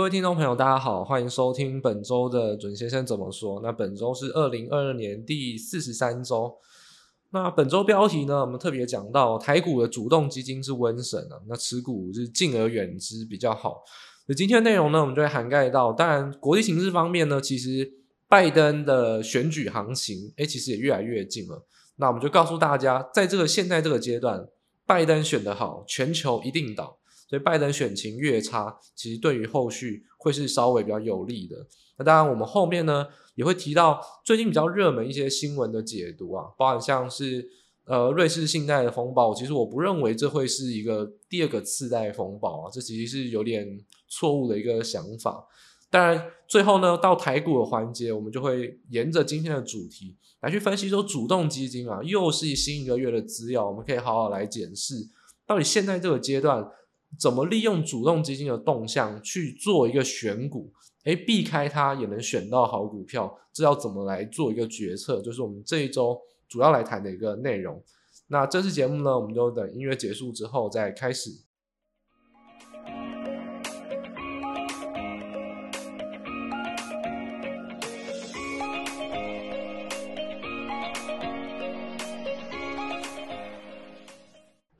各位听众朋友，大家好，欢迎收听本周的准先生怎么说。那本周是二零二二年第四十三周。那本周标题呢，我们特别讲到台股的主动基金是温神啊，那持股是敬而远之比较好。那今天的内容呢，我们就会涵盖到，当然国际形势方面呢，其实拜登的选举行情，诶，其实也越来越近了。那我们就告诉大家，在这个现在这个阶段，拜登选得好，全球一定倒。所以拜登选情越差，其实对于后续会是稍微比较有利的。那当然，我们后面呢也会提到最近比较热门一些新闻的解读啊，包含像是呃瑞士信贷的风暴，其实我不认为这会是一个第二个次贷风暴啊，这其实是有点错误的一个想法。当然，最后呢到台股的环节，我们就会沿着今天的主题来去分析说，主动基金啊，又是新一个月的资料，我们可以好好来检视到底现在这个阶段。怎么利用主动基金的动向去做一个选股？诶，避开它也能选到好股票，这要怎么来做一个决策？就是我们这一周主要来谈的一个内容。那这次节目呢，我们就等音乐结束之后再开始。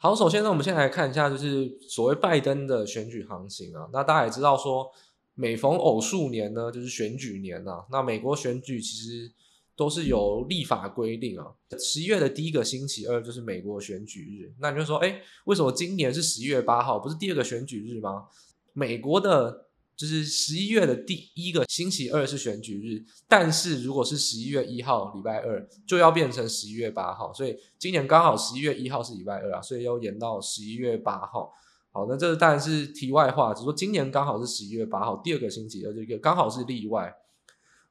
好，首先呢，我们先来看一下，就是所谓拜登的选举行情啊。那大家也知道说，每逢偶数年呢，就是选举年啊。那美国选举其实都是有立法规定啊。十一月的第一个星期二就是美国选举日。那你就说，哎，为什么今年是十一月八号，不是第二个选举日吗？美国的。就是十一月的第一个星期二是选举日，但是如果是十一月一号礼拜二，就要变成十一月八号，所以今年刚好十一月一号是礼拜二啊，所以要延到十一月八号。好，那这当然是题外话，只是说今年刚好是十一月八号，第二个星期二这个刚好是例外。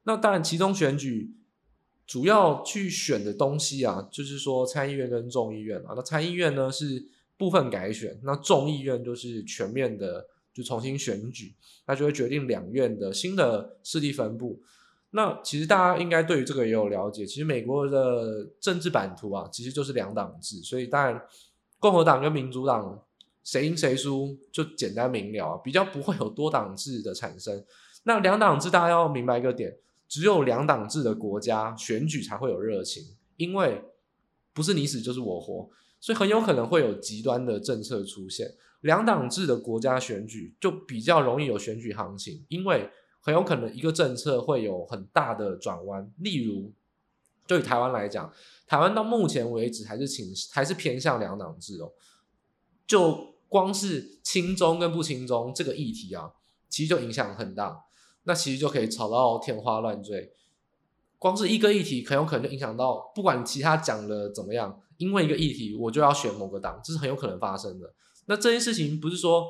那当然，其中选举主要去选的东西啊，就是说参议院跟众议院啊。那参议院呢是部分改选，那众议院就是全面的。就重新选举，那就会决定两院的新的势力分布。那其实大家应该对于这个也有了解。其实美国的政治版图啊，其实就是两党制，所以当然共和党跟民主党谁赢谁输就简单明了，比较不会有多党制的产生。那两党制大家要明白一个点，只有两党制的国家选举才会有热情，因为不是你死就是我活，所以很有可能会有极端的政策出现。两党制的国家选举就比较容易有选举行情，因为很有可能一个政策会有很大的转弯。例如，对于台湾来讲，台湾到目前为止还是倾还是偏向两党制哦。就光是亲中跟不亲中这个议题啊，其实就影响很大。那其实就可以吵到天花乱坠。光是一个议题，很有可能就影响到，不管其他讲的怎么样，因为一个议题，我就要选某个党，这是很有可能发生的。那这件事情不是说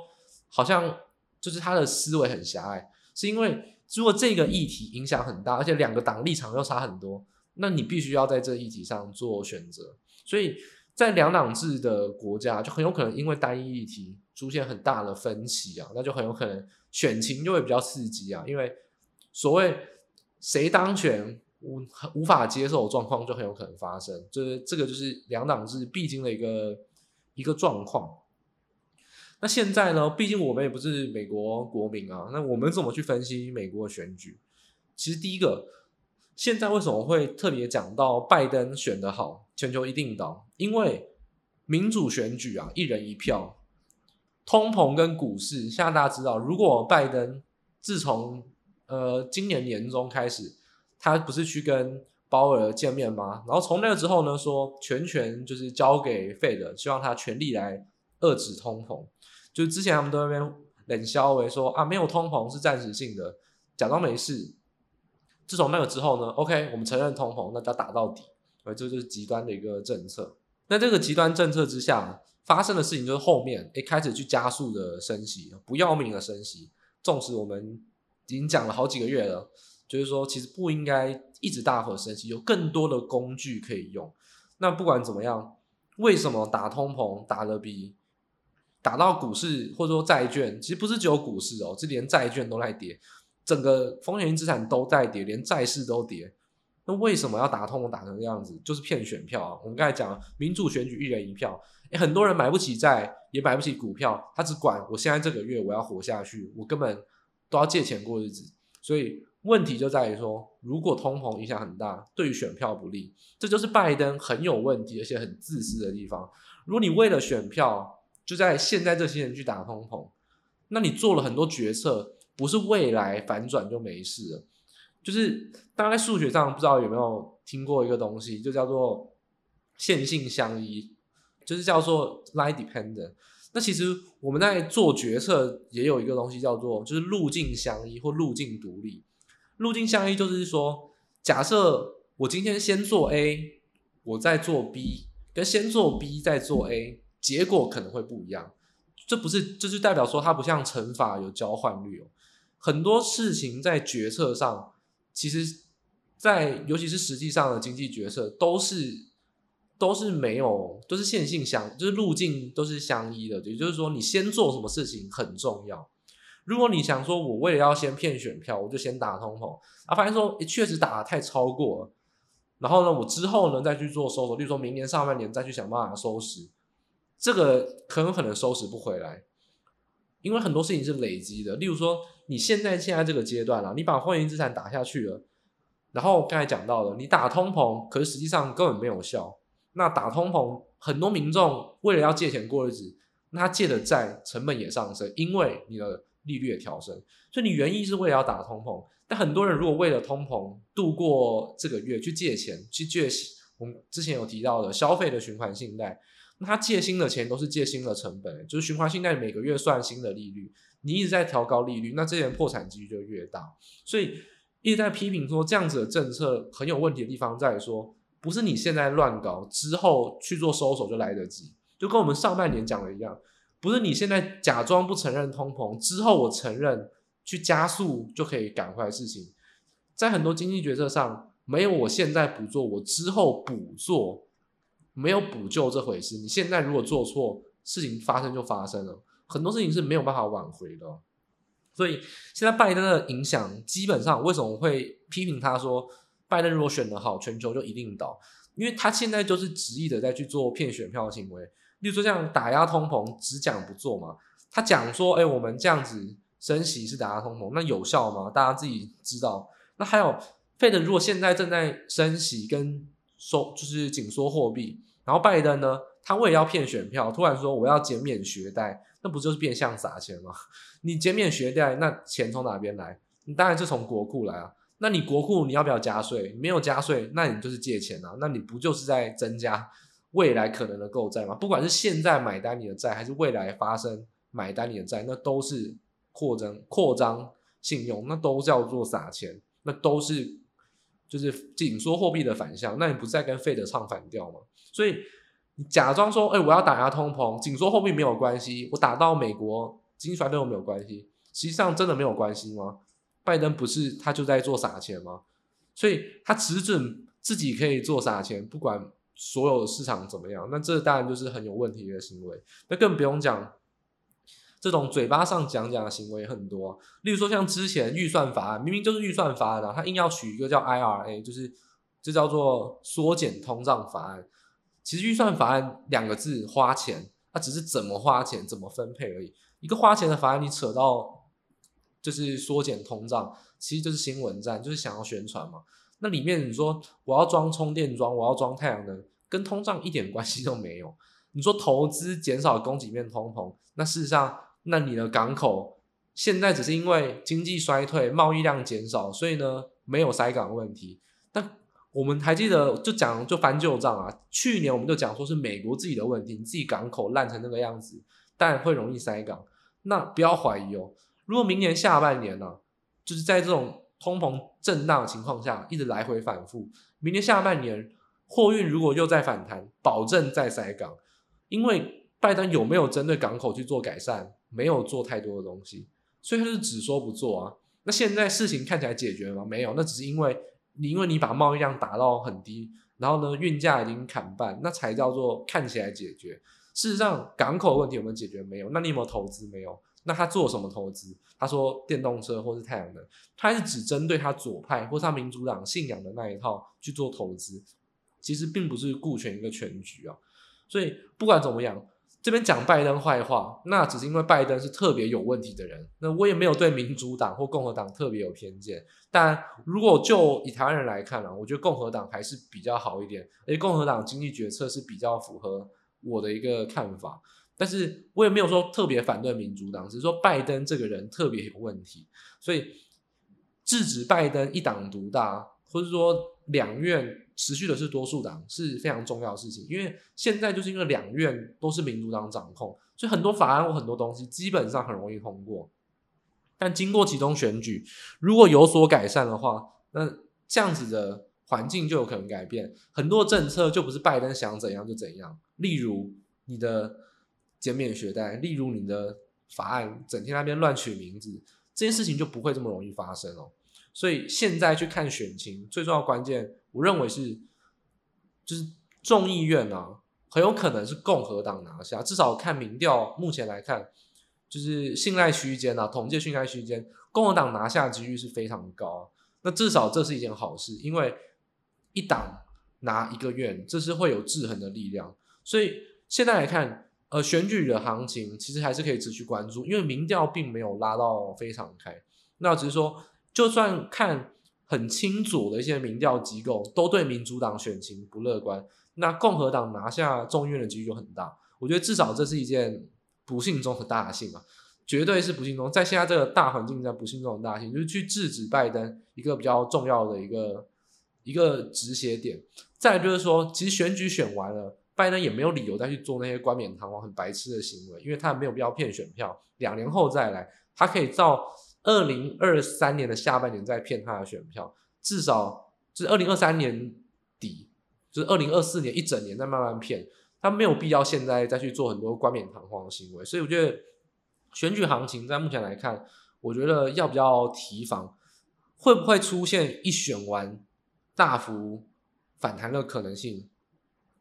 好像就是他的思维很狭隘，是因为如果这个议题影响很大，而且两个党立场又差很多，那你必须要在这议题上做选择。所以在两党制的国家，就很有可能因为单一议题出现很大的分歧啊，那就很有可能选情就会比较刺激啊。因为所谓谁当选无无法接受状况就很有可能发生，就是这个就是两党制必经的一个一个状况。那现在呢？毕竟我们也不是美国国民啊。那我们怎么去分析美国的选举？其实第一个，现在为什么会特别讲到拜登选得好，全球一定倒？因为民主选举啊，一人一票，通膨跟股市。现在大家知道，如果拜登自从呃今年年中开始，他不是去跟鲍尔见面吗？然后从那个之后呢，说全权就是交给 Fed，希望他全力来遏制通膨。就是之前他们都在那边冷笑为说啊，没有通膨是暂时性的，假装没事。自从那个之后呢，OK，我们承认通膨，那要打到底，而这就是极端的一个政策。那这个极端政策之下发生的事情，就是后面一开始去加速的升息，不要命的升息。纵使我们已经讲了好几个月了，就是说其实不应该一直大幅升息，有更多的工具可以用。那不管怎么样，为什么打通膨打得比？打到股市或者说债券，其实不是只有股市哦，是连债券都在跌，整个风险性资产都在跌，连债市都跌。那为什么要打通打成这样子？就是骗选票啊！我们刚才讲民主选举一人一票，诶，很多人买不起债，也买不起股票，他只管我现在这个月我要活下去，我根本都要借钱过日子，所以问题就在于说，如果通膨影响很大，对于选票不利，这就是拜登很有问题而且很自私的地方。如果你为了选票，就在现在这些人去打通膨，那你做了很多决策，不是未来反转就没事了。就是大家在数学上不知道有没有听过一个东西，就叫做线性相依，就是叫做 line dependent。那其实我们在做决策也有一个东西叫做就是路径相依或路径独立。路径相依就是说，假设我今天先做 A，我再做 B，跟先做 B 再做 A，结果可能会不一样。这不是，这就代表说它不像乘法有交换率哦。很多事情在决策上。其实，在尤其是实际上的经济决策，都是都是没有，都是线性相，就是路径都是相依的。也就是说，你先做什么事情很重要。如果你想说，我为了要先骗选票，我就先打通膨，啊，发现说，确实打得太超过了。然后呢，我之后呢再去做收拾，例如说明年上半年再去想办法收拾，这个很有可能收拾不回来。因为很多事情是累积的，例如说你现在现在这个阶段啊，你把货币资产打下去了，然后刚才讲到了，你打通膨，可是实际上根本没有效。那打通膨，很多民众为了要借钱过日子，那他借的债成本也上升，因为你的利率也调升。所以你原意是为了要打通膨，但很多人如果为了通膨度过这个月去借钱，去借我们之前有提到的消费的循环信贷。那他借新的钱都是借新的成本，就是循环信贷每个月算新的利率，你一直在调高利率，那这些人破产几率就越大。所以一直在批评说这样子的政策很有问题的地方在于说，不是你现在乱搞之后去做收手就来得及，就跟我们上半年讲的一样，不是你现在假装不承认通膨之后我承认去加速就可以赶快事情，在很多经济决策上没有我现在不做，我之后补做。没有补救这回事。你现在如果做错，事情发生就发生了，很多事情是没有办法挽回的。所以现在拜登的影响，基本上为什么会批评他说，拜登如果选得好，全球就一定倒？因为他现在就是执意的在去做骗选票的行为，例如说这样打压通膨，只讲不做嘛。他讲说，哎，我们这样子升息是打压通膨，那有效吗？大家自己知道。那还有，Fed 如果现在正在升息跟收就是紧缩货币，然后拜登呢，他为了要骗选票，突然说我要减免学贷，那不就是变相撒钱吗？你减免学贷，那钱从哪边来？你当然是从国库来啊。那你国库你要不要加税？没有加税，那你就是借钱啊。那你不就是在增加未来可能的购债吗？不管是现在买单你的债，还是未来发生买单你的债，那都是扩增扩张信用，那都叫做撒钱，那都是。就是紧缩货币的反向，那你不是在跟费德唱反调吗？所以你假装说，哎、我要打压通膨，紧缩货币没有关系，我打到美国经济衰退都没有关系，实际上真的没有关系吗？拜登不是他就在做撒钱吗？所以他只准自己可以做撒钱，不管所有的市场怎么样，那这当然就是很有问题的行为，那更不用讲。这种嘴巴上讲讲的行为很多，例如说像之前预算法案，明明就是预算法案啊，他硬要取一个叫 IRA，就是这叫做缩减通胀法案。其实预算法案两个字花钱，它只是怎么花钱、怎么分配而已。一个花钱的法案，你扯到就是缩减通胀，其实就是新闻战，就是想要宣传嘛。那里面你说我要装充电桩，我要装太阳能，跟通胀一点关系都没有。你说投资减少供给面通膨，那事实上。那你的港口现在只是因为经济衰退、贸易量减少，所以呢没有塞港问题。但我们还记得就讲就翻旧账啊，去年我们就讲说是美国自己的问题，你自己港口烂成那个样子，但会容易塞港。那不要怀疑哦，如果明年下半年呢、啊，就是在这种通膨震荡的情况下，一直来回反复，明年下半年货运如果又再反弹，保证再塞港，因为拜登有没有针对港口去做改善？没有做太多的东西，所以他是只说不做啊。那现在事情看起来解决了吗？没有，那只是因为你因为你把贸易量打到很低，然后呢运价已经砍半，那才叫做看起来解决。事实上港口问题有没有解决？没有。那你有没有投资？没有。那他做什么投资？他说电动车或是太阳能，他是只针对他左派或是他民主党信仰的那一套去做投资，其实并不是顾全一个全局啊。所以不管怎么样。这边讲拜登坏话，那只是因为拜登是特别有问题的人。那我也没有对民主党或共和党特别有偏见。但如果就以台湾人来看啊，我觉得共和党还是比较好一点，而且共和党经济决策是比较符合我的一个看法。但是我也没有说特别反对民主党，只是说拜登这个人特别有问题，所以制止拜登一党独大，或者说两院。持续的是多数党是非常重要的事情，因为现在就是因为两院都是民主党掌控，所以很多法案或很多东西基本上很容易通过。但经过其中选举，如果有所改善的话，那这样子的环境就有可能改变，很多政策就不是拜登想怎样就怎样。例如你的减免学贷，例如你的法案整天那边乱取名字，这件事情就不会这么容易发生哦。所以现在去看选情，最重要关键，我认为是，就是众议院啊，很有可能是共和党拿下。至少看民调，目前来看，就是信赖区间啊，统计信赖区间，共和党拿下几率是非常高。那至少这是一件好事，因为一党拿一个院，这是会有制衡的力量。所以现在来看，呃，选举的行情其实还是可以持续关注，因为民调并没有拉到非常开。那只是说。就算看很清楚的一些民调机构都对民主党选情不乐观，那共和党拿下众议院的几率就很大。我觉得至少这是一件不幸中的大幸啊，绝对是不幸中，在现在这个大环境下，不幸中的大幸，就是去制止拜登一个比较重要的一个一个止血点。再就是说，其实选举选完了，拜登也没有理由再去做那些冠冕堂皇、很白痴的行为，因为他没有必要骗选票。两年后再来，他可以照。二零二三年的下半年再骗他的选票，至少就是二零二三年底，就是二零二四年一整年再慢慢骗，他没有必要现在再去做很多冠冕堂皇的行为。所以我觉得选举行情在目前来看，我觉得要不要提防，会不会出现一选完大幅反弹的可能性？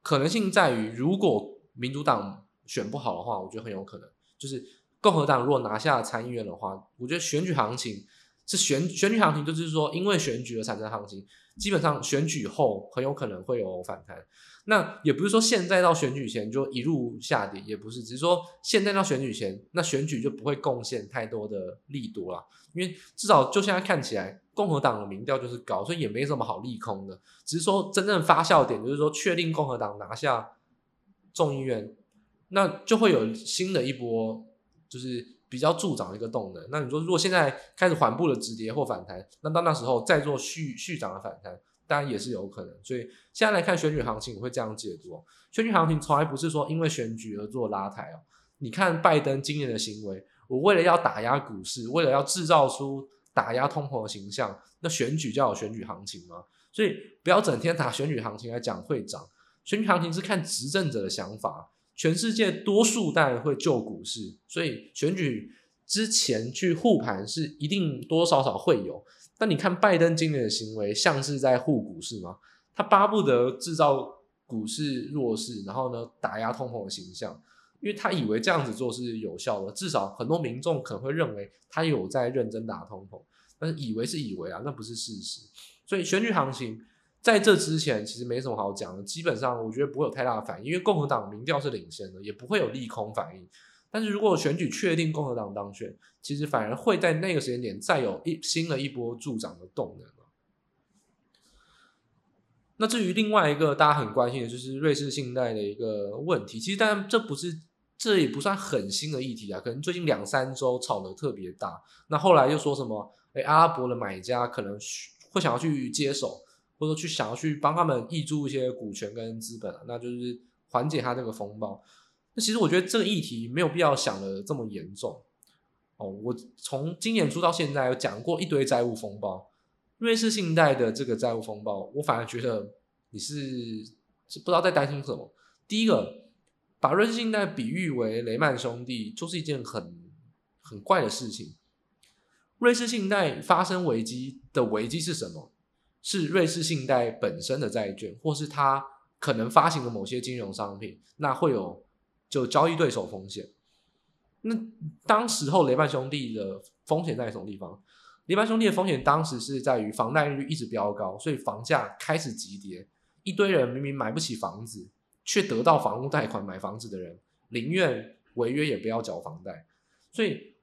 可能性在于，如果民主党选不好的话，我觉得很有可能就是。共和党如果拿下参议院的话，我觉得选举行情是选选举行情，就是说因为选举而产生行情，基本上选举后很有可能会有反弹。那也不是说现在到选举前就一路下跌，也不是，只是说现在到选举前，那选举就不会贡献太多的力度啦。因为至少就现在看起来，共和党的民调就是高，所以也没什么好利空的。只是说真正发酵点就是说确定共和党拿下众议院，那就会有新的一波。就是比较助长的一个动能。那你说，如果现在开始缓步的止跌或反弹，那到那时候再做续续涨的反弹，当然也是有可能。所以现在来看选举行情，我会这样解读：选举行情从来不是说因为选举而做拉抬哦。你看拜登今年的行为，我为了要打压股市，为了要制造出打压通膨的形象，那选举就有选举行情吗？所以不要整天打选举行情来讲会涨，选举行情是看执政者的想法。全世界多数当然会救股市，所以选举之前去护盘是一定多多少少会有。但你看拜登今年的行为，像是在护股市吗？他巴不得制造股市弱势，然后呢打压通膨的形象，因为他以为这样子做是有效的。至少很多民众可能会认为他有在认真打通膨，但是以为是以为啊，那不是事实。所以选举行情。在这之前，其实没什么好讲的。基本上，我觉得不会有太大的反应，因为共和党民调是领先的，也不会有利空反应。但是如果选举确定共和党当选，其实反而会在那个时间点再有一新的一波助长的动能。那至于另外一个大家很关心的，就是瑞士信贷的一个问题。其实当然这不是，这也不算很新的议题啊，可能最近两三周炒得特别大。那后来又说什么？哎，阿拉伯的买家可能会想要去接手。或者说去想要去帮他们挹注一些股权跟资本，那就是缓解他这个风暴。那其实我觉得这个议题没有必要想的这么严重哦。我从今年初到现在有讲过一堆债务风暴，瑞士信贷的这个债务风暴，我反而觉得你是是不知道在担心什么。第一个，把瑞士信贷比喻为雷曼兄弟，就是一件很很怪的事情。瑞士信贷发生危机的危机是什么？是瑞士信贷本身的债券，或是它可能发行的某些金融商品，那会有就交易对手风险。那当时候雷曼兄弟的风险在什么地方？雷曼兄弟的风险当时是在于房贷率一直飙高，所以房价开始急跌，一堆人明明买不起房子，却得到房屋贷款买房子的人，宁愿违约也不要缴房贷。所以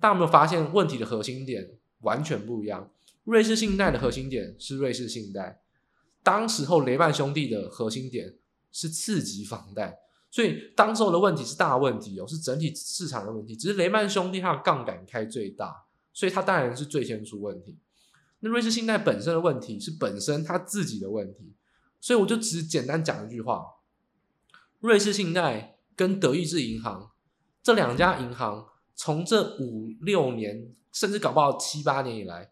大家有没有发现问题的核心点完全不一样？瑞士信贷的核心点是瑞士信贷，当时候雷曼兄弟的核心点是次级房贷。所以当时候的问题是大问题哦，是整体市场的问题。只是雷曼兄弟他的杠杆开最大，所以他当然是最先出问题。那瑞士信贷本身的问题是本身他自己的问题，所以我就只简单讲一句话：瑞士信贷跟德意志银行这两家银行，从这五六年甚至搞不好七八年以来，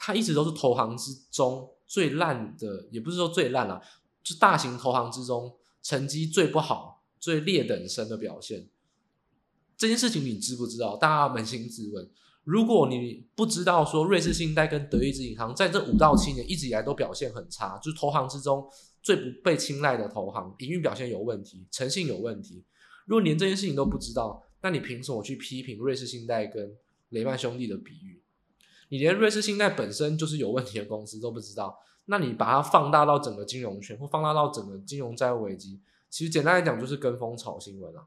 它一直都是投行之中最烂的，也不是说最烂啦，就大型投行之中成绩最不好。最劣等生的表现，这件事情你知不知道？大家扪心自问。如果你不知道说瑞士信贷跟德意志银行在这五到七年一直以来都表现很差，就是投行之中最不被青睐的投行，营运表现有问题，诚信有问题。如果连这件事情都不知道，那你凭什么去批评瑞士信贷跟雷曼兄弟的比喻？你连瑞士信贷本身就是有问题的公司都不知道，那你把它放大到整个金融圈，或放大到整个金融债务危机？其实简单来讲，就是跟风炒新闻啊。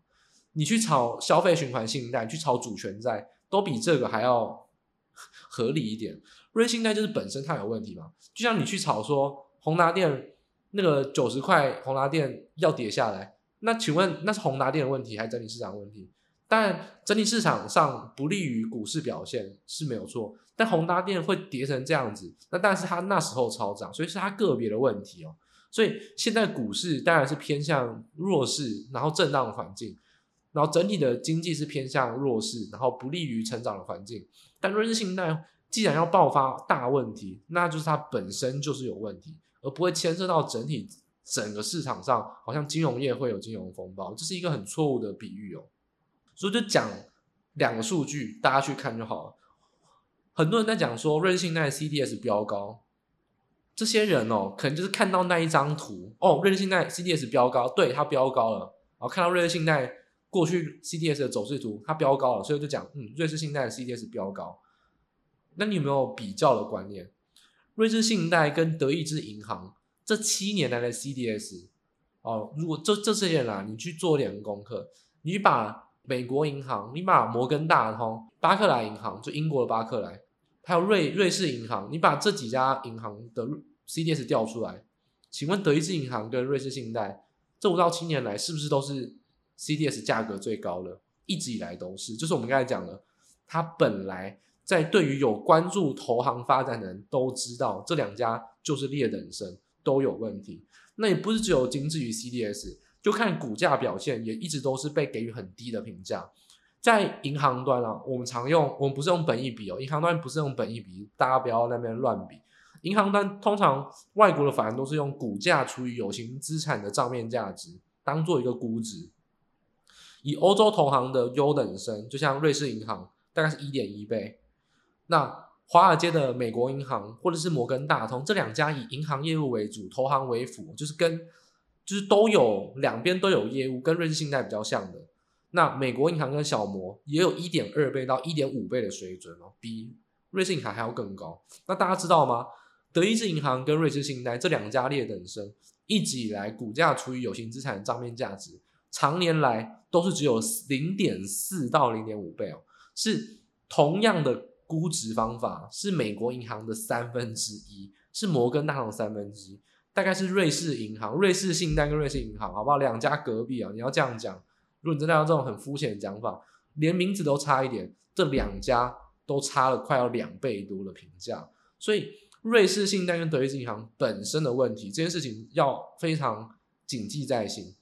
你去炒消费循环信贷，去炒主权债，都比这个还要 合理一点。瑞信贷就是本身它有问题嘛，就像你去炒说宏达电那个九十块宏达电要跌下来，那请问那是宏达电的问题还是整体市场问题？当然，整体市场上不利于股市表现是没有错，但宏达电会跌成这样子，那但是它那时候超涨，所以是它个别的问题哦。所以现在股市当然是偏向弱势，然后震荡环境，然后整体的经济是偏向弱势，然后不利于成长的环境。但瑞士信贷既然要爆发大问题，那就是它本身就是有问题，而不会牵涉到整体整个市场上，好像金融业会有金融风暴，这是一个很错误的比喻哦。所以就讲两个数据，大家去看就好了。很多人在讲说瑞士信贷 CDS 飙高。这些人哦，可能就是看到那一张图哦，瑞士信贷 CDS 飙高，对，它飙高了。然后看到瑞士信贷过去 CDS 的走势图，它飙高了，所以就讲，嗯，瑞士信贷 CDS 飙高。那你有没有比较的观念？瑞士信贷跟德意志银行这七年来的 CDS 哦，如果这这些人啊，你去做点功课，你把美国银行，你把摩根大通、巴克莱银行，就英国的巴克莱。还有瑞瑞士银行，你把这几家银行的 CDS 调出来，请问德意志银行跟瑞士信贷这五到七年来是不是都是 CDS 价格最高的？一直以来都是，就是我们刚才讲的，它本来在对于有关注投行发展的人都知道，这两家就是劣等生，都有问题。那也不是只有仅止于 CDS，就看股价表现，也一直都是被给予很低的评价。在银行端啊，我们常用，我们不是用本益比哦，银行端不是用本益比，大家不要那边乱比。银行端通常外国的法人都是用股价除以有形资产的账面价值当做一个估值。以欧洲投行的优等生，就像瑞士银行，大概是一点一倍。那华尔街的美国银行或者是摩根大通这两家以银行业务为主，投行为辅，就是跟就是都有两边都有业务，跟瑞士信贷比较像的。那美国银行跟小摩也有一点二倍到一点五倍的水准哦，比瑞士银行还要更高。那大家知道吗？德意志银行跟瑞士信贷这两家劣等生，一直以来股价除以有形资产的账面价值，常年来都是只有零点四到零点五倍哦，是同样的估值方法，是美国银行的三分之一，是摩根大通三分之一，大概是瑞士银行、瑞士信贷跟瑞士银行，好不好？两家隔壁啊，你要这样讲。如果你真的要这种很肤浅的讲法，连名字都差一点，这两家都差了快要两倍多的评价，所以瑞士信贷跟德意志银行本身的问题，这件事情要非常谨记在心。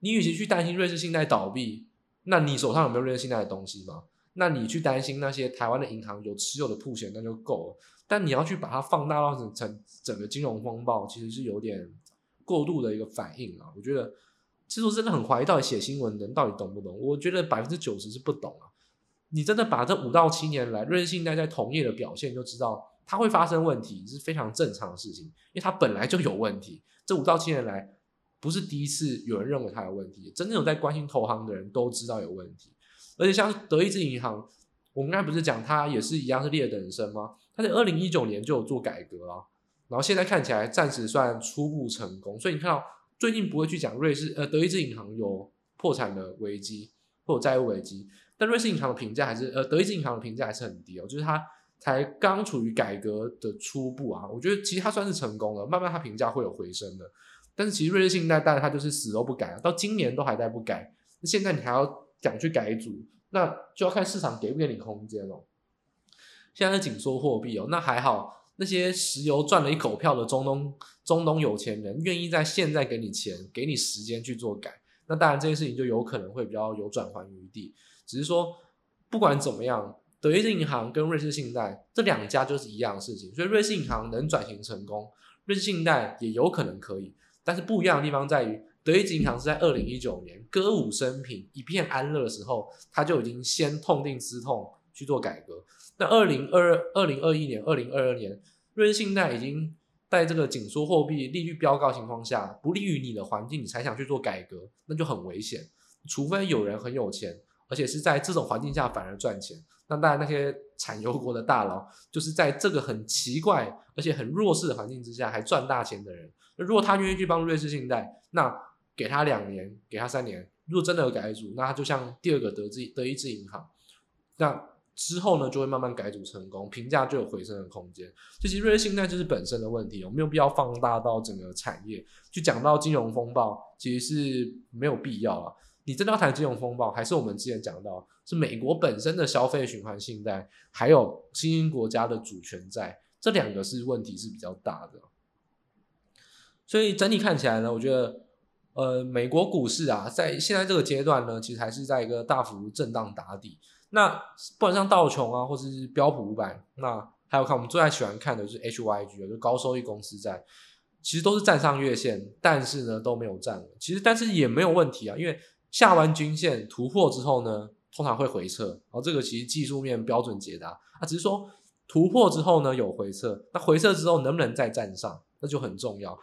你与其去担心瑞士信贷倒闭，那你手上有没有瑞士信贷的东西吗？那你去担心那些台湾的银行有持有的曝险，那就够了。但你要去把它放大到整整整个金融风暴，其实是有点过度的一个反应啊，我觉得。其实我真的很怀疑，到底写新闻的人到底懂不懂？我觉得百分之九十是不懂啊！你真的把这五到七年来瑞士信贷在同业的表现，就知道它会发生问题是非常正常的事情，因为它本来就有问题。这五到七年来不是第一次有人认为它有问题，真正有在关心投行的人都知道有问题。而且像德意志银行，我们刚才不是讲它也是一样是劣等生吗？他在二零一九年就有做改革了，然后现在看起来暂时算初步成功，所以你看到。最近不会去讲瑞士呃德意志银行有破产的危机或者债务危机。但瑞士银行的评价还是呃，德意志银行的评价还是很低哦，就是它才刚处于改革的初步啊。我觉得其实它算是成功了，慢慢它评价会有回升的。但是其实瑞士信贷当然它就是死都不改，到今年都还在不改。那现在你还要讲去改组，那就要看市场给不给你空间哦。现在是紧缩货币哦，那还好，那些石油赚了一口票的中东中东有钱人愿意在现在给你钱，给你时间去做改，那当然这件事情就有可能会比较有转圜余地。只是说不管怎么样，德意志银行跟瑞士信贷这两家就是一样的事情，所以瑞士银行能转型成功，瑞士信贷也有可能可以。但是不一样的地方在于，德意志银行是在二零一九年歌舞升平、一片安乐的时候，他就已经先痛定思痛去做改革。那二零二二零二一年、二零二二年，瑞士信贷已经在这个紧缩货币、利率飙高情况下，不利于你的环境，你才想去做改革，那就很危险。除非有人很有钱，而且是在这种环境下反而赚钱。那当然，那些产油国的大佬，就是在这个很奇怪而且很弱势的环境之下还赚大钱的人。那如果他愿意去帮瑞士信贷，那给他两年，给他三年，如果真的有改组，那他就像第二个德意德意志银行，那。之后呢，就会慢慢改组成功，评价就有回升的空间。这其实瑞信贷就是本身的问题，我没有必要放大到整个产业去讲到金融风暴？其实是没有必要啊。你真的要谈金融风暴，还是我们之前讲到，是美国本身的消费循环信贷，还有新兴国家的主权债，这两个是问题是比较大的。所以整体看起来呢，我觉得，呃，美国股市啊，在现在这个阶段呢，其实还是在一个大幅震荡打底。那不管像道琼啊，或者是标普五百，那还有看我们最爱喜欢看的就是 HYG，就高收益公司债，其实都是站上月线，但是呢都没有站。其实但是也没有问题啊，因为下弯均线突破之后呢，通常会回撤，然后这个其实技术面标准解答，啊只是说突破之后呢有回撤，那回撤之后能不能再站上，那就很重要。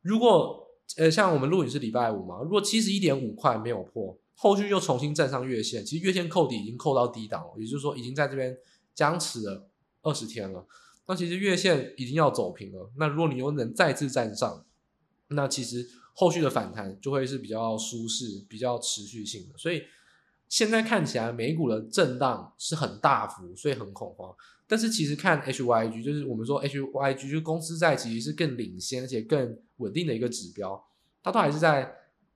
如果呃像我们录影是礼拜五嘛，如果七十一点五块没有破。后续又重新站上月线，其实月线扣底已经扣到低档了，也就是说已经在这边僵持了二十天了。那其实月线已经要走平了。那如果你又能再次站上，那其实后续的反弹就会是比较舒适、比较持续性的。所以现在看起来美股的震荡是很大幅，所以很恐慌。但是其实看 HYG，就是我们说 HYG 就是公司在其实是更领先而且更稳定的一个指标，它都还是在。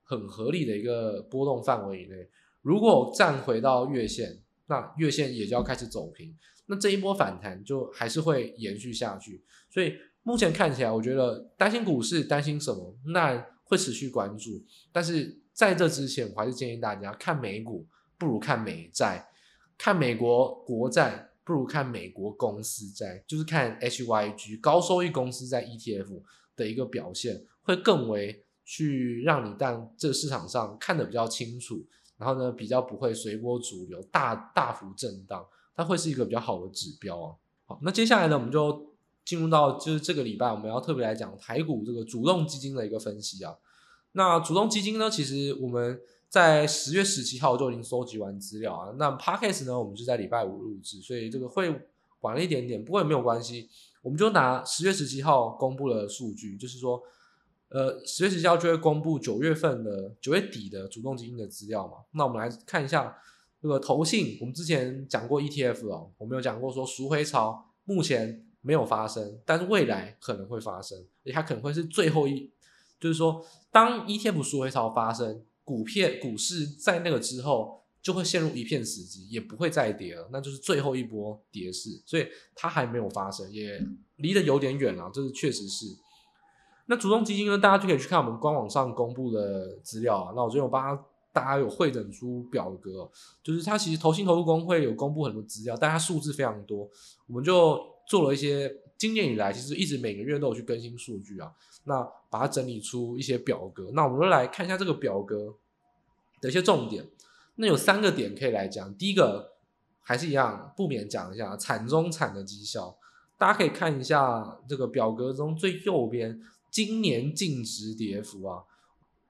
很合理的一个波动范围以内，如果站回到月线，那月线也就要开始走平，那这一波反弹就还是会延续下去。所以目前看起来，我觉得担心股市，担心什么？那会持续关注。但是在这之前，我还是建议大家看美股不如看美债，看美国国债不如看美国公司债，就是看 HYG 高收益公司在 ETF 的一个表现会更为。去让你在这个市场上看得比较清楚，然后呢，比较不会随波逐流，大大幅震荡，它会是一个比较好的指标啊。好，那接下来呢，我们就进入到就是这个礼拜我们要特别来讲台股这个主动基金的一个分析啊。那主动基金呢，其实我们在十月十七号就已经收集完资料啊。那 Podcast 呢，我们就在礼拜五录制，所以这个会晚了一点点，不过也没有关系，我们就拿十月十七号公布的数据，就是说。呃，十月十七号就会公布九月份的九月底的主动基金的资料嘛。那我们来看一下这个投信。我们之前讲过 ETF 哦，我们有讲过说赎回潮目前没有发生，但是未来可能会发生，而且它可能会是最后一，就是说当 ETF 赎回潮发生，股片股市在那个之后就会陷入一片死寂，也不会再跌了，那就是最后一波跌势。所以它还没有发生，也离得有点远了，这是确实是。那主动基金呢？大家就可以去看我们官网上公布的资料啊。那我最近有帮大家有汇整出表格，就是它其实投信投入公会有公布很多资料，但它数字非常多，我们就做了一些今年以来其实一直每个月都有去更新数据啊。那把它整理出一些表格，那我们就来看一下这个表格的一些重点。那有三个点可以来讲，第一个还是一样，不免讲一下惨中惨的绩效。大家可以看一下这个表格中最右边。今年净值跌幅啊，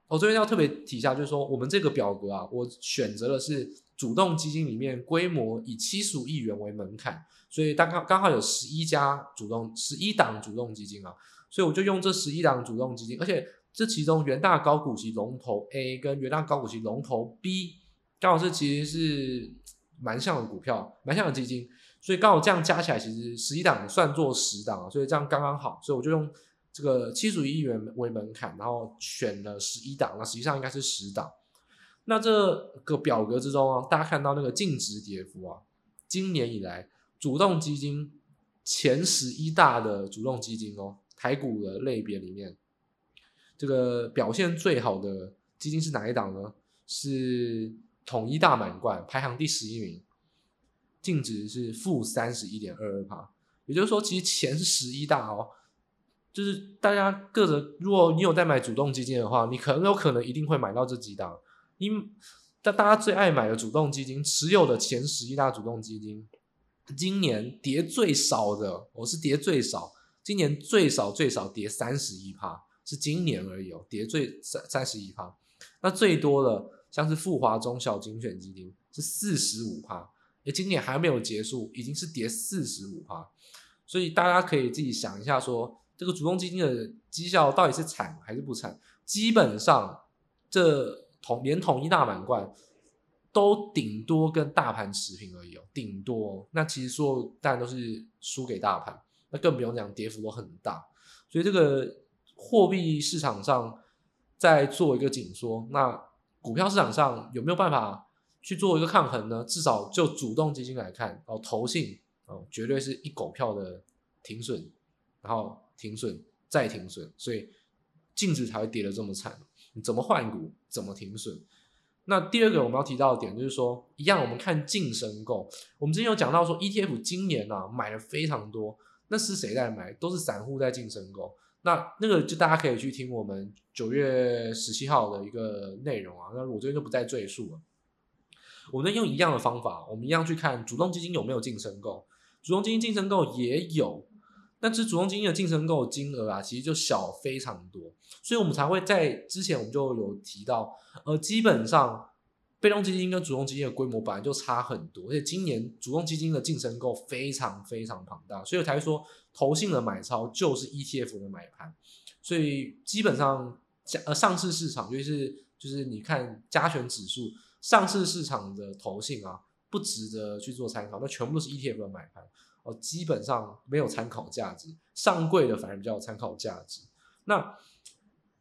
我这边要特别提一下，就是说我们这个表格啊，我选择的是主动基金里面规模以七十五亿元为门槛，所以刚刚刚好有十一家主动十一档主动基金啊，所以我就用这十一档主动基金，而且这其中元大高股息龙头 A 跟元大高股息龙头 B，刚好是其实是蛮像的股票，蛮像的基金，所以刚好这样加起来，其实十一档算作十档啊，所以这样刚刚好，所以我就用这个七十亿元为门槛，然后选了十一档，那实际上应该是十档。那这个表格之中啊，大家看到那个净值跌幅啊，今年以来主动基金前十一大的主动基金哦，台股的类别里面，这个表现最好的基金是哪一档呢？是统一大满贯，排行第十一名，净值是负三十一点二二趴。也就是说，其实前十一大哦，就是大家个人，如果你有在买主动基金的话，你可能有可能一定会买到这几档。因大大家最爱买的主动基金持有的前十一大主动基金，今年跌最少的，我是跌最少，今年最少最少跌三十一趴，是今年而已哦，跌最三三十一趴。那最多的像是富华中小精选基金是四十五趴，诶，今年还没有结束，已经是跌四十五趴，所以大家可以自己想一下，说这个主动基金的绩效到底是惨还是不惨？基本上这。统连统一大满贯都顶多跟大盘持平而已哦，顶多。那其实说当然都是输给大盘，那更不用讲跌幅都很大。所以这个货币市场上在做一个紧缩，那股票市场上有没有办法去做一个抗衡呢？至少就主动基金来看，哦，投信哦，绝对是一狗票的停损，然后停损再停损，所以净值才会跌得这么惨。怎么换股？怎么停损？那第二个我们要提到的点就是说，一样我们看净申购。我们之前有讲到说，ETF 今年啊买了非常多，那是谁在买？都是散户在净申购。那那个就大家可以去听我们九月十七号的一个内容啊。那我这边就不再赘述了。我们用一样的方法，我们一样去看主动基金有没有净申购，主动基金净申购也有。那这主动基金的净申购金额啊，其实就小非常多，所以我们才会在之前我们就有提到，呃，基本上被动基金跟主动基金的规模本来就差很多，而且今年主动基金的净申购非常非常庞大，所以我才会说投信的买超就是 ETF 的买盘，所以基本上呃上市市场就是就是你看加权指数上市市场的投信啊，不值得去做参考，那全部都是 ETF 的买盘。基本上没有参考价值，上柜的反而比较有参考价值。那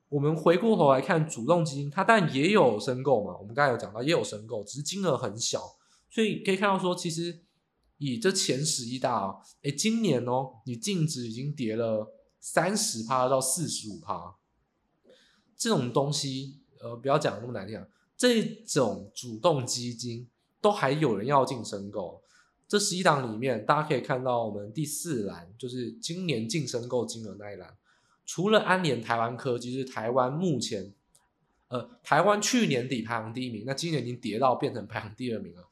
我们回过头来看主动基金，它当然也有申购嘛，我们刚才有讲到也有申购，只是金额很小，所以可以看到说，其实以这前十一大啊，诶，今年哦，你净值已经跌了三十趴到四十五趴，这种东西，呃，不要讲那么难听，这种主动基金都还有人要进申购。这十一档里面，大家可以看到我们第四栏就是今年净申购金额那一栏，除了安联台湾科技，是台湾目前，呃，台湾去年底排行第一名，那今年已经跌到变成排行第二名了。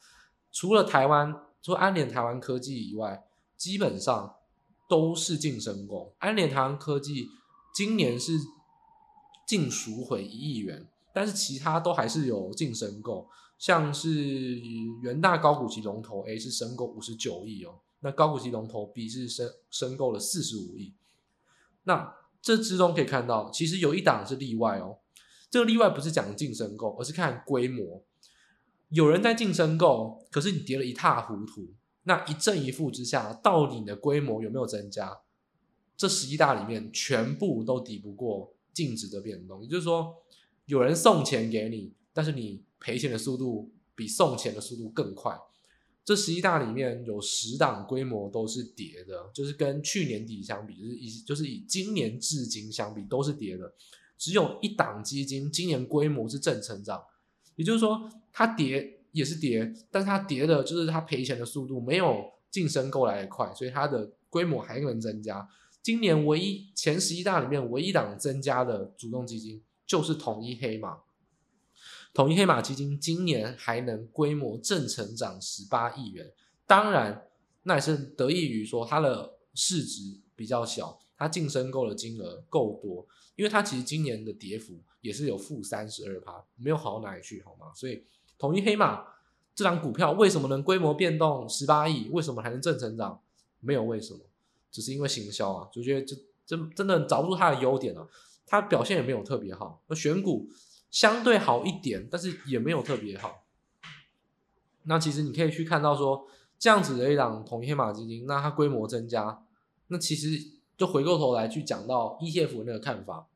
除了台湾，除了安联台湾科技以外，基本上都是净申购。安联台湾科技今年是净赎回一亿元，但是其他都还是有净申购。像是元大高股息龙头 A 是申购五十九亿哦，那高股息龙头 B 是申申购了四十五亿。那这之中可以看到，其实有一档是例外哦。这个例外不是讲净申购，而是看规模。有人在净申购，可是你跌了一塌糊涂。那一正一负之下，到底你的规模有没有增加？这十一大里面全部都抵不过净值的变动。也就是说，有人送钱给你，但是你。赔钱的速度比送钱的速度更快。这十一大里面有十档规模都是跌的，就是跟去年底相比，就是以就是以今年至今相比都是跌的。只有一档基金今年规模是正成长，也就是说它跌也是跌，但是它跌的就是它赔钱的速度没有净申购来的快，所以它的规模还能增加。今年唯一前十一大里面唯一档增加的主动基金就是统一黑马。统一黑马基金今年还能规模正成长十八亿元，当然那也是得益于说它的市值比较小，它净申购的金额够多，因为它其实今年的跌幅也是有负三十二趴，没有好到哪里去，好吗？所以统一黑马这档股票为什么能规模变动十八亿？为什么还能正成长？没有为什么，只是因为行销啊，就觉得这真真的找不出它的优点了。它表现也没有特别好。那选股相对好一点，但是也没有特别好。那其实你可以去看到说，这样子的一档统一黑马基金，那它规模增加，那其实就回过头来去讲到 ETF 的那个看法，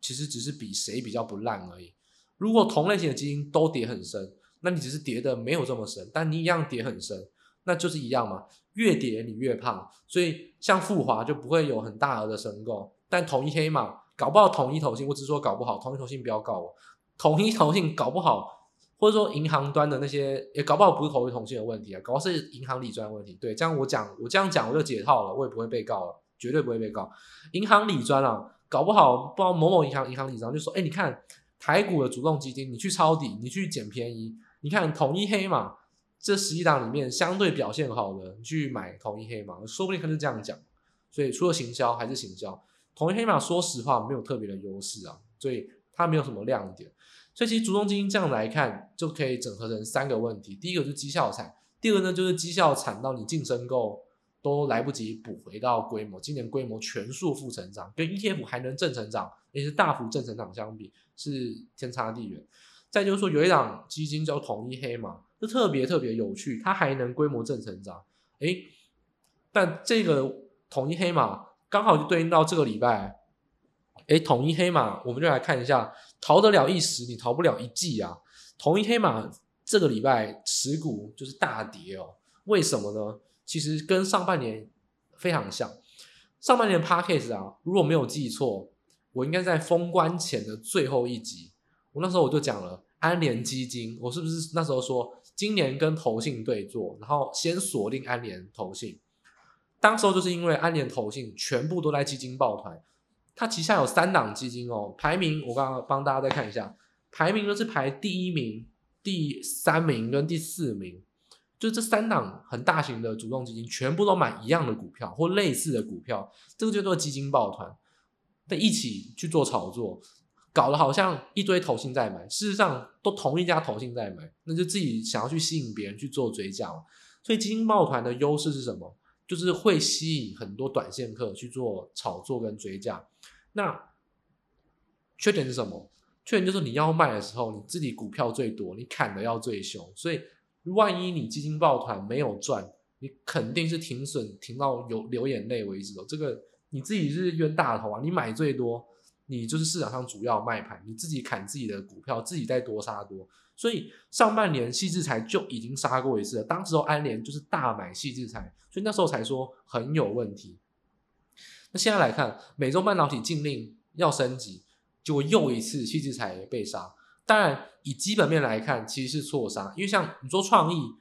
其实只是比谁比较不烂而已。如果同类型的基金都跌很深，那你只是跌的没有这么深，但你一样跌很深，那就是一样嘛。越跌你越怕，所以像富华就不会有很大额的申购，但统一黑马搞不好统一投信，我只是说搞不好统一投信不要告我，统一投信搞不好，或者说银行端的那些也搞不好不是统一投信的问题啊，搞是银行理专问题。对，这样我讲我这样讲我就解套了，我也不会被告了，绝对不会被告。银行理专啊，搞不好不知道某某银行银行理专就说，哎，你看台股的主动基金，你去抄底，你去捡便宜，你看统一黑马。这十一档里面相对表现好的，你去买统一黑马，说不定他就这样讲。所以除了行销还是行销，统一黑马说实话没有特别的优势啊，所以它没有什么亮点。所以其实主动基金这样来看，就可以整合成三个问题：第一个就是绩效惨，第二个呢就是绩效惨到你净申购都来不及补回到规模，今年规模全数负成长，跟 ETF 还能正成长，也是大幅正成长相比是天差地远。再就是说有一档基金叫统一黑马。就特别特别有趣，它还能规模正成长，诶，但这个统一黑马刚好就对应到这个礼拜，诶，统一黑马我们就来看一下，逃得了一时，你逃不了一季啊！统一黑马这个礼拜持股就是大跌哦，为什么呢？其实跟上半年非常像，上半年 Podcast 啊，如果没有记错，我应该在封关前的最后一集，我那时候我就讲了安联基金，我是不是那时候说？今年跟投信对做，然后先锁定安联投信。当时候就是因为安联投信全部都在基金抱团，它旗下有三档基金哦，排名我刚刚帮大家再看一下，排名都是排第一名、第三名跟第四名，就这三档很大型的主动基金全部都买一样的股票或类似的股票，这个叫做基金抱团，在一起去做炒作。搞得好像一堆投信在买，事实上都同一家投信在买，那就自己想要去吸引别人去做追加。所以基金抱团的优势是什么？就是会吸引很多短线客去做炒作跟追加。那缺点是什么？缺点就是你要卖的时候，你自己股票最多，你砍的要最凶。所以万一你基金抱团没有赚，你肯定是停损停到有流眼泪为止的。这个你自己是冤大头啊！你买最多。你就是市场上主要卖盘，你自己砍自己的股票，自己再多杀多，所以上半年矽智财就已经杀过一次了。当时候安联就是大买矽智财，所以那时候才说很有问题。那现在来看，美洲半导体禁令要升级，结果又一次矽智财被杀。当然，以基本面来看，其实是错杀，因为像你说创意，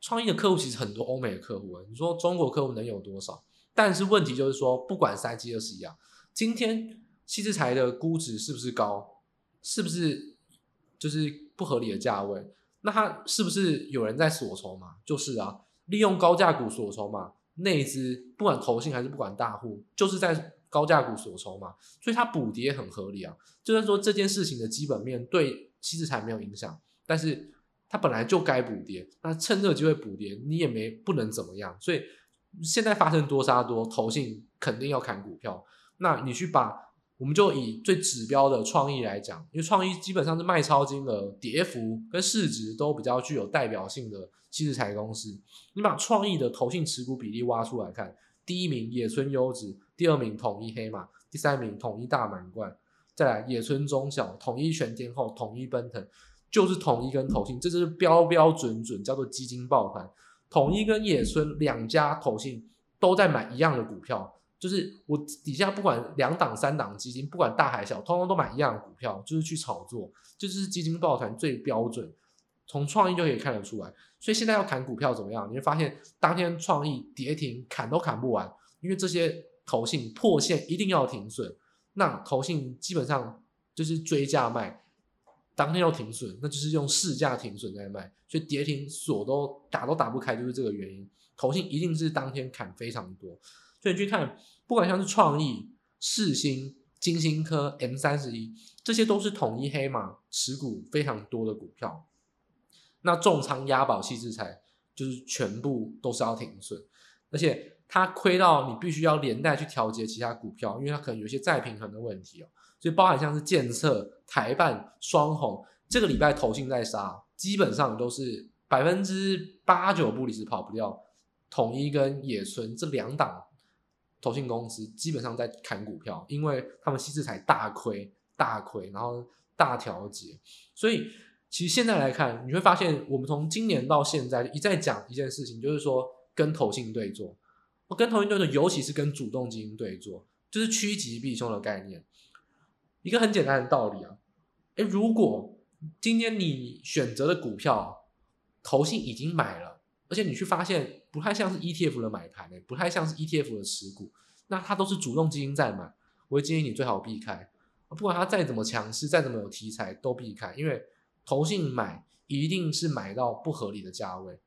创意的客户其实很多欧美的客户，你说中国客户能有多少？但是问题就是说，不管三七二十一啊，今天。矽智财的估值是不是高？是不是就是不合理的价位？那它是不是有人在锁筹嘛？就是啊，利用高价股锁筹嘛，内资不管投信还是不管大户，就是在高价股锁筹嘛，所以它补跌很合理啊。就算说这件事情的基本面对矽智财没有影响，但是它本来就该补跌，那趁这个机会补跌，你也没不能怎么样。所以现在发生多杀多，投信肯定要砍股票，那你去把。我们就以最指标的创意来讲，因为创意基本上是卖超金额、跌幅跟市值都比较具有代表性的矽智财公司。你把创意的投信持股比例挖出来看，第一名野村优质，第二名统一黑马，第三名统一大满贯，再来野村中小、统一全天候、统一奔腾，就是统一跟投信，这就是标标准准叫做基金抱团。统一跟野村两家投信都在买一样的股票。就是我底下不管两档三档基金，不管大还小，通通都买一样的股票，就是去炒作，就是基金抱团最标准，从创意就可以看得出来。所以现在要砍股票怎么样？你会发现当天创意跌停，砍都砍不完，因为这些投信破线一定要停损，那投信基本上就是追价卖，当天要停损，那就是用市价停损在卖，所以跌停锁都打都打不开，就是这个原因。投信一定是当天砍非常多。所以你去看，不管像是创意、世芯、晶心科、M 三十一，这些都是统一黑马持股非常多的股票。那重仓押宝矽智财，就是全部都是要停损，而且它亏到你必须要连带去调节其他股票，因为它可能有些再平衡的问题哦。所以包含像是建设、台办、双红，这个礼拜投信在杀，基本上都是百分之八九不离十跑不掉。统一跟野村这两档投信公司基本上在砍股票，因为他们稀释材大亏大亏，然后大调节。所以其实现在来看，你会发现我们从今年到现在一再讲一件事情，就是说跟投信对做。跟投信对做，尤其是跟主动基金对做，就是趋吉避凶的概念。一个很简单的道理啊，诶，如果今天你选择的股票，投信已经买了，而且你去发现不太像是 ETF 的买盘，不太像是 ETF 的持股，那它都是主动基金在买，我会建议你最好避开。不管它再怎么强势，再怎么有题材，都避开，因为投信买一定是买到不合理的价位，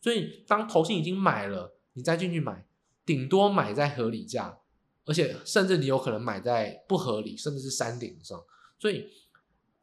所以当投信已经买了，你再进去买。顶多买在合理价，而且甚至你有可能买在不合理，甚至是山顶上。所以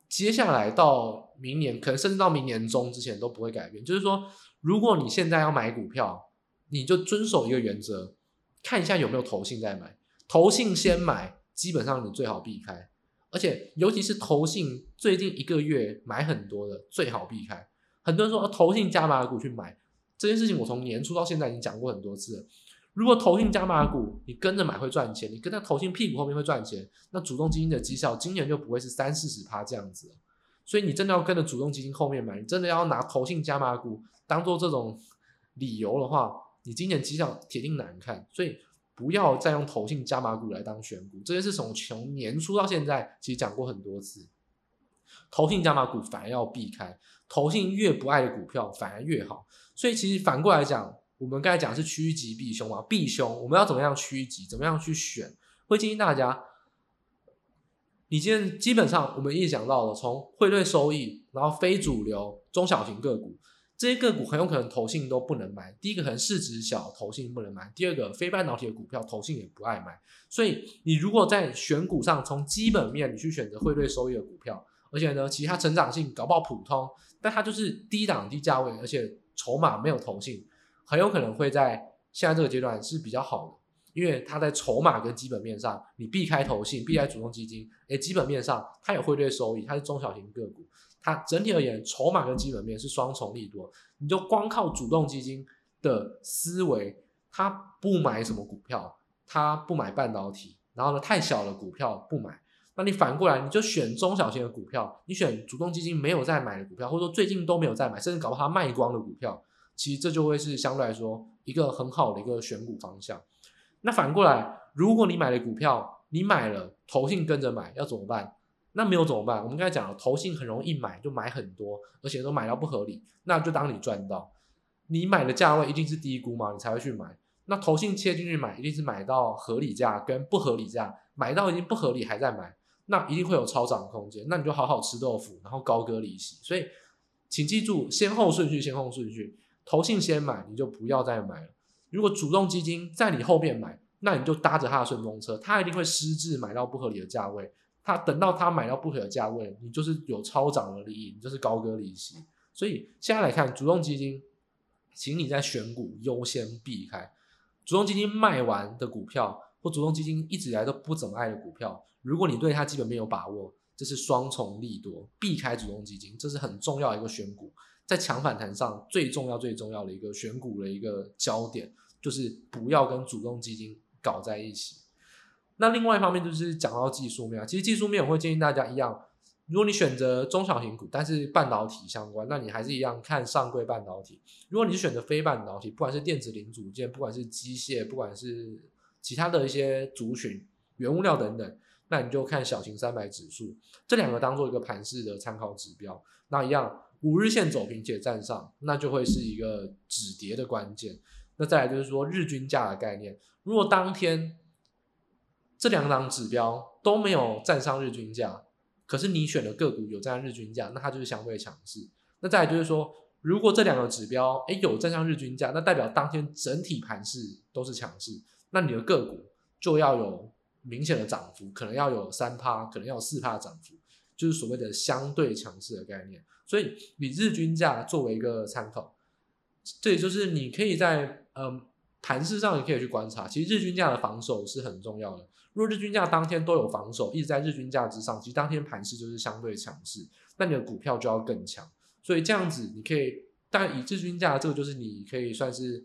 接下来到明年，可能甚至到明年中之前都不会改变。就是说，如果你现在要买股票，你就遵守一个原则，看一下有没有投信在买，投信先买，基本上你最好避开。而且尤其是投信最近一个月买很多的，最好避开。很多人说投信加码股去买这件事情，我从年初到现在已经讲过很多次了。如果投信加码股，你跟着买会赚钱，你跟在投信屁股后面会赚钱，那主动基金的绩效今年就不会是三四十趴这样子。所以你真的要跟着主动基金后面买，你真的要拿投信加码股当做这种理由的话，你今年绩效铁定难看。所以不要再用投信加码股来当选股，这件事从从年初到现在其实讲过很多次，投信加码股反而要避开，投信越不爱的股票反而越好。所以其实反过来讲。我们刚才讲是趋吉避凶嘛，避凶我们要怎么样趋吉，怎么样去选？会建议大家，你今天基本上我们一直讲到了，从汇兑收益，然后非主流中小型个股，这些个股很有可能投信都不能买。第一个可能市值小，投信不能买；第二个非半导体的股票，投信也不爱买。所以你如果在选股上，从基本面你去选择汇兑收益的股票，而且呢，其他成长性搞不好普通，但它就是低档低价位，而且筹码没有投信。很有可能会在现在这个阶段是比较好的，因为它在筹码跟基本面上，你避开投信，避开主动基金，诶，基本面上它有汇兑收益，它是中小型个股，它整体而言筹码跟基本面是双重利多，你就光靠主动基金的思维，它不买什么股票，它不买半导体，然后呢，太小的股票不买，那你反过来你就选中小型的股票，你选主动基金没有在买的股票，或者说最近都没有在买，甚至搞不好它卖光的股票。其实这就会是相对来说一个很好的一个选股方向。那反过来，如果你买了股票，你买了投信跟着买，要怎么办？那没有怎么办？我们刚才讲了，投信很容易买，就买很多，而且都买到不合理，那就当你赚到。你买的价位一定是低估嘛，你才会去买。那投信切进去买，一定是买到合理价跟不合理价，买到已经不合理还在买，那一定会有超涨空间。那你就好好吃豆腐，然后高歌利息。所以，请记住先后顺序，先后顺序。投信先买，你就不要再买了。如果主动基金在你后面买，那你就搭着他的顺风车，他一定会失智买到不合理的价位。他等到他买到不合理的价位，你就是有超涨的利益，你就是高歌利息。所以现在来看，主动基金，请你在选股优先避开主动基金卖完的股票，或主动基金一直以来都不怎么爱的股票。如果你对它基本面有把握，这是双重利多，避开主动基金，这是很重要一个选股。在强反弹上，最重要、最重要的一个选股的一个焦点，就是不要跟主动基金搞在一起。那另外一方面就是讲到技术面，其实技术面我会建议大家一样，如果你选择中小型股，但是半导体相关，那你还是一样看上柜半导体。如果你选择非半导体，不管是电子零组件，不管是机械，不管是其他的一些族群、原物料等等，那你就看小型三百指数，这两个当做一个盘势的参考指标。那一样。五日线走平且站上，那就会是一个止跌的关键。那再来就是说日均价的概念，如果当天这两档指标都没有站上日均价，可是你选的个股有站上日均价，那它就是相对强势。那再来就是说，如果这两个指标诶有站上日均价，那代表当天整体盘势都是强势，那你的个股就要有明显的涨幅，可能要有三趴，可能要有四趴的涨幅，就是所谓的相对强势的概念。所以以日均价作为一个参考，这也就是你可以在嗯盘势上你可以去观察，其实日均价的防守是很重要的。如果日均价当天都有防守，一直在日均价之上，其实当天盘势就是相对强势，那你的股票就要更强。所以这样子你可以，但以日均价这个就是你可以算是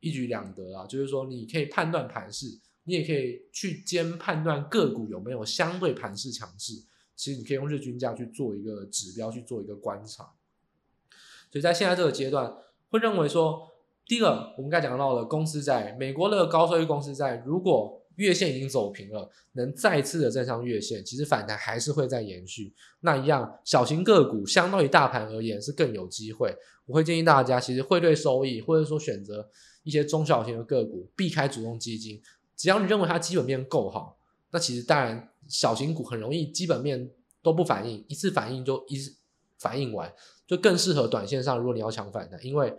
一举两得啊，就是说你可以判断盘势，你也可以去兼判断个股有没有相对盘势强势。其实你可以用日均价去做一个指标，去做一个观察。所以在现在这个阶段，会认为说。第一个，我们刚才讲到了公司债，美国的高收益公司债，如果月线已经走平了，能再次的站上月线，其实反弹还是会再延续。那一样，小型个股相对于大盘而言是更有机会。我会建议大家，其实汇兑收益，或者说选择一些中小型的个股，避开主动基金。只要你认为它基本面够好，那其实当然小型股很容易基本面都不反应，一次反应就一次反应完，就更适合短线上，如果你要抢反弹，因为。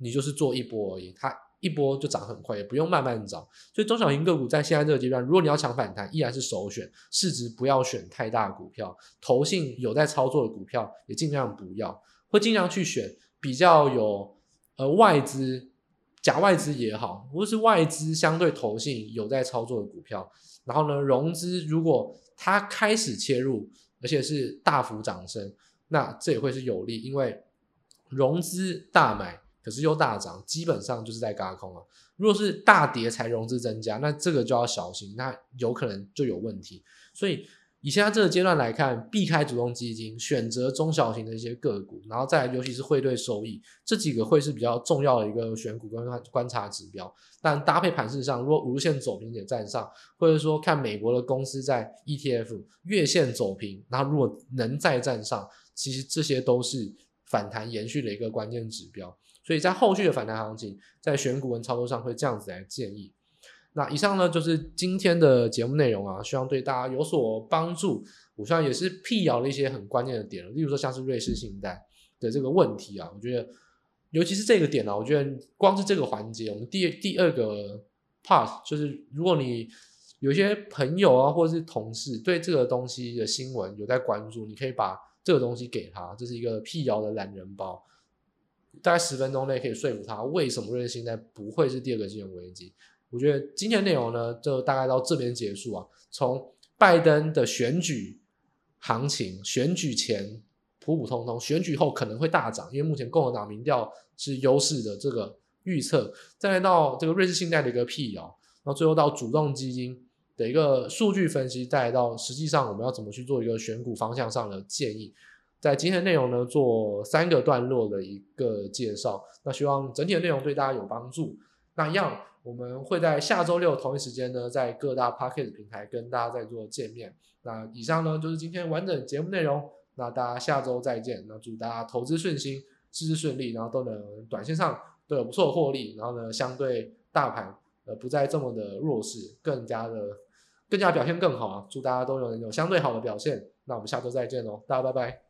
你就是做一波而已，它一波就涨很快，也不用慢慢涨。所以中小型个股在现在这个阶段，如果你要抢反弹，依然是首选。市值不要选太大股票，投信有在操作的股票也尽量不要，会尽量去选比较有呃外资、假外资也好，或是外资相对投信有在操作的股票。然后呢，融资如果它开始切入，而且是大幅涨升，那这也会是有利，因为融资大买。可是又大涨，基本上就是在轧空啊。如果是大跌才融资增加，那这个就要小心，那有可能就有问题。所以以现在这个阶段来看，避开主动基金，选择中小型的一些个股，然后再来，尤其是汇兑收益这几个会是比较重要的一个选股跟观察指标。但搭配盘势上，如果五日线走平且站上，或者说看美国的公司在 ETF 月线走平，然后如果能再站上，其实这些都是反弹延续的一个关键指标。所以在后续的反弹行情，在选股跟操作上会这样子来建议。那以上呢就是今天的节目内容啊，希望对大家有所帮助。我虽然也是辟谣了一些很关键的点，例如说像是瑞士信贷的这个问题啊，我觉得尤其是这个点、啊，我觉得光是这个环节，我们第第二个 part 就是，如果你有些朋友啊或者是同事对这个东西的新闻有在关注，你可以把这个东西给他，这是一个辟谣的懒人包。大概十分钟内可以说服他为什么瑞士信贷不会是第二个金融危机。我觉得今天内容呢，就大概到这边结束啊。从拜登的选举行情、选举前普普通通，选举后可能会大涨，因为目前共和党民调是优势的这个预测，再来到这个瑞士信贷的一个辟谣，然后最后到主动基金的一个数据分析，再来到实际上我们要怎么去做一个选股方向上的建议。在今天的内容呢，做三个段落的一个介绍，那希望整体的内容对大家有帮助。那一样，我们会在下周六同一时间呢，在各大 Podcast 平台跟大家再做见面。那以上呢，就是今天完整节目内容。那大家下周再见。那祝大家投资顺心，事事顺利，然后都能短线上都有不错的获利，然后呢，相对大盘呃不再这么的弱势，更加的更加表现更好啊！祝大家都有有相对好的表现。那我们下周再见喽，大家拜拜。